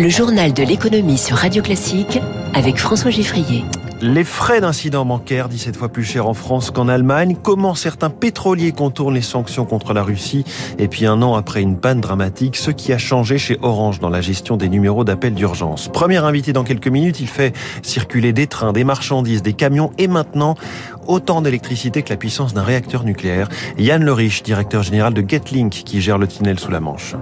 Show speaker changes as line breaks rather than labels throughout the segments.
Le journal de l'économie sur Radio Classique avec François Giffrier.
Les frais d'incident bancaire 17 fois plus chers en France qu'en Allemagne. Comment certains pétroliers contournent les sanctions contre la Russie Et puis un an après une panne dramatique, ce qui a changé chez Orange dans la gestion des numéros d'appel d'urgence. Premier invité dans quelques minutes, il fait circuler des trains, des marchandises, des camions et maintenant autant d'électricité que la puissance d'un réacteur nucléaire. Yann Lerich, directeur général de Getlink, qui gère le tunnel sous la Manche.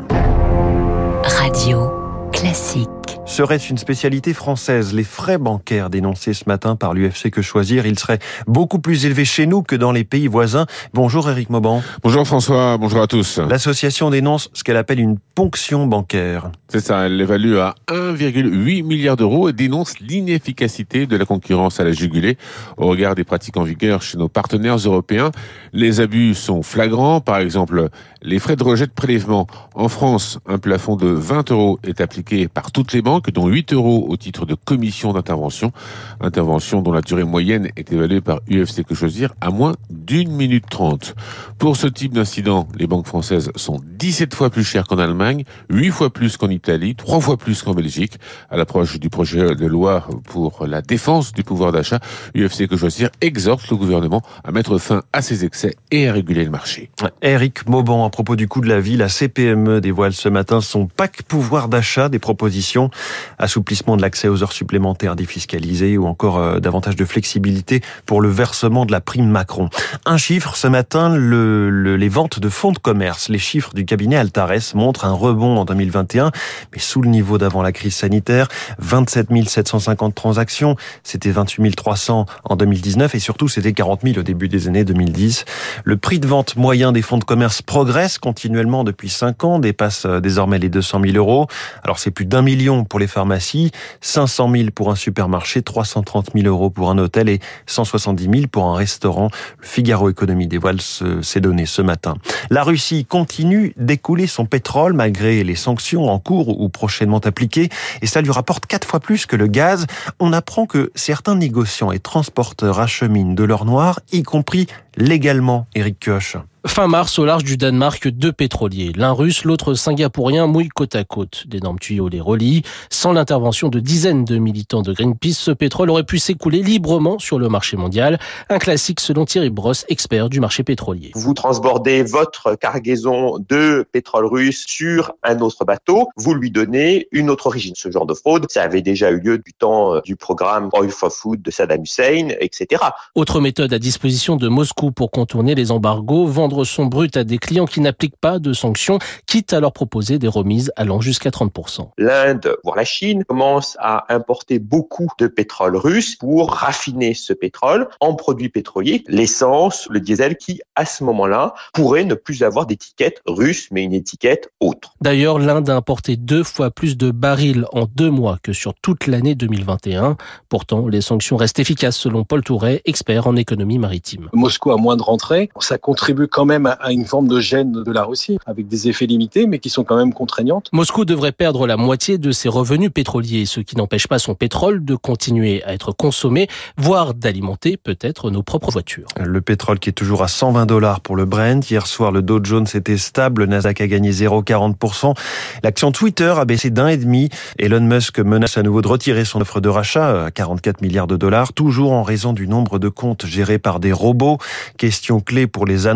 Classique.
Serait-ce une spécialité française? Les frais bancaires dénoncés ce matin par l'UFC Que Choisir, ils seraient beaucoup plus élevés chez nous que dans les pays voisins. Bonjour Eric Mauban.
Bonjour François, bonjour à tous.
L'association dénonce ce qu'elle appelle une ponction bancaire.
C'est ça, elle l'évalue à 1,8 milliard d'euros et dénonce l'inefficacité de la concurrence à la jugulée au regard des pratiques en vigueur chez nos partenaires européens. Les abus sont flagrants, par exemple les frais de rejet de prélèvement. En France, un plafond de 20 euros est appliqué par toutes les banques, dont 8 euros au titre de commission d'intervention. Intervention dont la durée moyenne est évaluée par UFC Que Choisir à moins d'une minute trente. Pour ce type d'incident, les banques françaises sont 17 fois plus chères qu'en Allemagne, 8 fois plus qu'en Italie, 3 fois plus qu'en Belgique. À l'approche du projet de loi pour la défense du pouvoir d'achat, UFC Que Choisir exhorte le gouvernement à mettre fin à ces excès et à réguler le marché.
Eric à propos du coût de la vie, la CPME dévoile ce matin son pack pouvoir d'achat, des propositions, assouplissement de l'accès aux heures supplémentaires défiscalisées ou encore euh, davantage de flexibilité pour le versement de la prime Macron. Un chiffre, ce matin, le, le, les ventes de fonds de commerce, les chiffres du cabinet Altares montrent un rebond en 2021, mais sous le niveau d'avant la crise sanitaire, 27 750 transactions, c'était 28 300 en 2019 et surtout c'était 40 000 au début des années 2010. Le prix de vente moyen des fonds de commerce progresse continuellement depuis 5 ans, dépasse euh, désormais les 200 000 euros. Alors c'est plus d'un million pour les pharmacies, 500 000 pour un supermarché, 330 000 euros pour un hôtel et 170 000 pour un restaurant. Le Figaro Économie dévoile ces données ce matin. La Russie continue d'écouler son pétrole malgré les sanctions en cours ou prochainement appliquées et ça lui rapporte quatre fois plus que le gaz. On apprend que certains négociants et transporteurs acheminent de l'or noir, y compris légalement, Eric Koch.
Fin mars, au large du Danemark, deux pétroliers, l'un russe, l'autre singapourien, mouillent côte à côte. D'énormes tuyaux les relient. Sans l'intervention de dizaines de militants de Greenpeace, ce pétrole aurait pu s'écouler librement sur le marché mondial. Un classique selon Thierry Brosse, expert du marché pétrolier.
Vous transbordez votre cargaison de pétrole russe sur un autre bateau, vous lui donnez une autre origine. Ce genre de fraude, ça avait déjà eu lieu du temps euh, du programme Oil for Food de Saddam Hussein, etc.
Autre méthode à disposition de Moscou pour contourner les embargos, vendre son brut à des clients qui n'appliquent pas de sanctions, quitte à leur proposer des remises allant jusqu'à 30%.
L'Inde, voire la Chine, commence à importer beaucoup de pétrole russe pour raffiner ce pétrole en produits pétroliers, l'essence, le diesel, qui à ce moment-là pourrait ne plus avoir d'étiquette russe, mais une étiquette autre.
D'ailleurs, l'Inde a importé deux fois plus de barils en deux mois que sur toute l'année 2021. Pourtant, les sanctions restent efficaces selon Paul Touret, expert en économie maritime.
Moscou a moins de rentrées, ça contribue quand même à une forme de gêne de la Russie, avec des effets limités, mais qui sont quand même contraignantes.
Moscou devrait perdre la moitié de ses revenus pétroliers, ce qui n'empêche pas son pétrole de continuer à être consommé, voire d'alimenter peut-être nos propres voitures.
Le pétrole qui est toujours à 120 dollars pour le Brent. Hier soir, le Dow Jones était stable, le Nasdaq a gagné 0,40%. L'action Twitter a baissé d'un et demi. Elon Musk menace à nouveau de retirer son offre de rachat à 44 milliards de dollars, toujours en raison du nombre de comptes gérés par des robots. Question clé pour les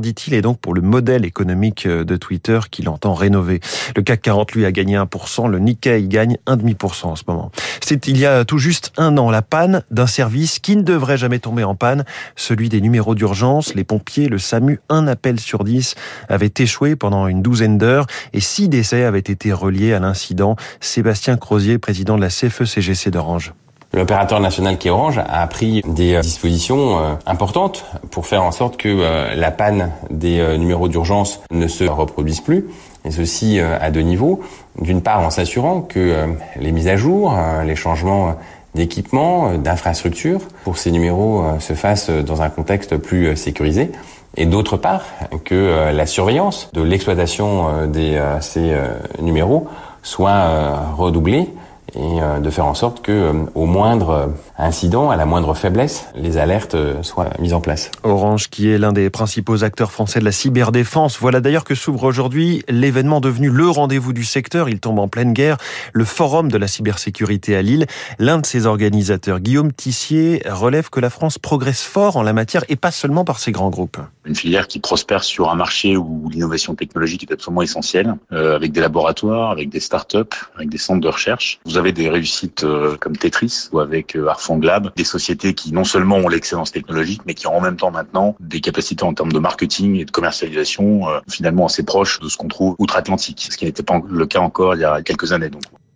dit-il, et donc pour le modèle économique de Twitter qu'il entend rénover. Le CAC 40, lui, a gagné 1%, le Nikkei gagne 1,5% en ce moment. C'est il y a tout juste un an la panne d'un service qui ne devrait jamais tomber en panne, celui des numéros d'urgence. Les pompiers, le SAMU, un appel sur dix avait échoué pendant une douzaine d'heures et six décès avaient été reliés à l'incident. Sébastien Crozier, président de la CFE-CGC d'Orange.
L'opérateur national qui est Orange a pris des dispositions euh, importantes pour faire en sorte que euh, la panne des euh, numéros d'urgence ne se reproduise plus, et ceci à deux niveaux. D'une part, en s'assurant que les mises à jour, les changements d'équipement, d'infrastructures pour ces numéros se fassent dans un contexte plus sécurisé. Et d'autre part, que la surveillance de l'exploitation de ces numéros soit redoublée et euh, de faire en sorte que euh, au moindre incident, à la moindre faiblesse, les alertes soient mises en place.
Orange, qui est l'un des principaux acteurs français de la cyberdéfense, voilà d'ailleurs que s'ouvre aujourd'hui l'événement devenu le rendez-vous du secteur. Il tombe en pleine guerre, le forum de la cybersécurité à Lille. L'un de ses organisateurs, Guillaume Tissier, relève que la France progresse fort en la matière et pas seulement par ses grands groupes.
Une filière qui prospère sur un marché où l'innovation technologique est absolument essentielle, euh, avec des laboratoires, avec des start-up, avec des centres de recherche. Vous avez des réussites euh, comme Tetris ou avec euh, Arfang Lab, des sociétés qui non seulement ont l'excellence technologique, mais qui ont en même temps maintenant des capacités en termes de marketing et de commercialisation euh, finalement assez proches de ce qu'on trouve outre-Atlantique, ce qui n'était pas le cas encore il y a quelques années.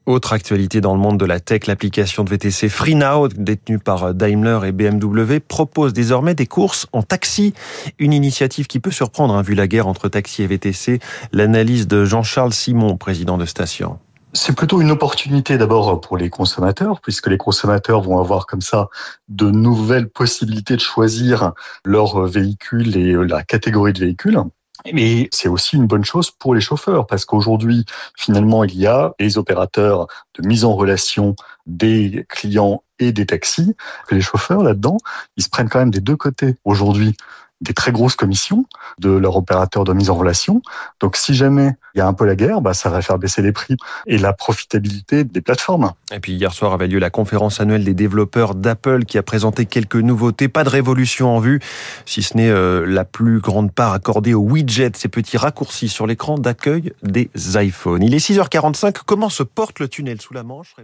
Autre actualité dans le monde de la tech, l'application de VTC FreeNow, détenue par Daimler et BMW, propose désormais des courses en taxi. Une initiative qui peut surprendre, hein, vu la guerre entre taxi et VTC. L'analyse de Jean-Charles Simon, président de station.
C'est plutôt une opportunité d'abord pour les consommateurs, puisque les consommateurs vont avoir comme ça de nouvelles possibilités de choisir leur véhicule et la catégorie de véhicule. Mais c'est aussi une bonne chose pour les chauffeurs parce qu'aujourd'hui, finalement, il y a des opérateurs de mise en relation des clients et des taxis. Les chauffeurs, là-dedans, ils se prennent quand même des deux côtés aujourd'hui des très grosses commissions de leur opérateur de mise en relation. Donc si jamais il y a un peu la guerre, bah, ça va faire baisser les prix et la profitabilité des plateformes.
Et puis hier soir avait lieu la conférence annuelle des développeurs d'Apple qui a présenté quelques nouveautés. Pas de révolution en vue, si ce n'est euh, la plus grande part accordée aux widgets, ces petits raccourcis sur l'écran d'accueil des iPhones. Il est 6h45. Comment se porte le tunnel sous la Manche?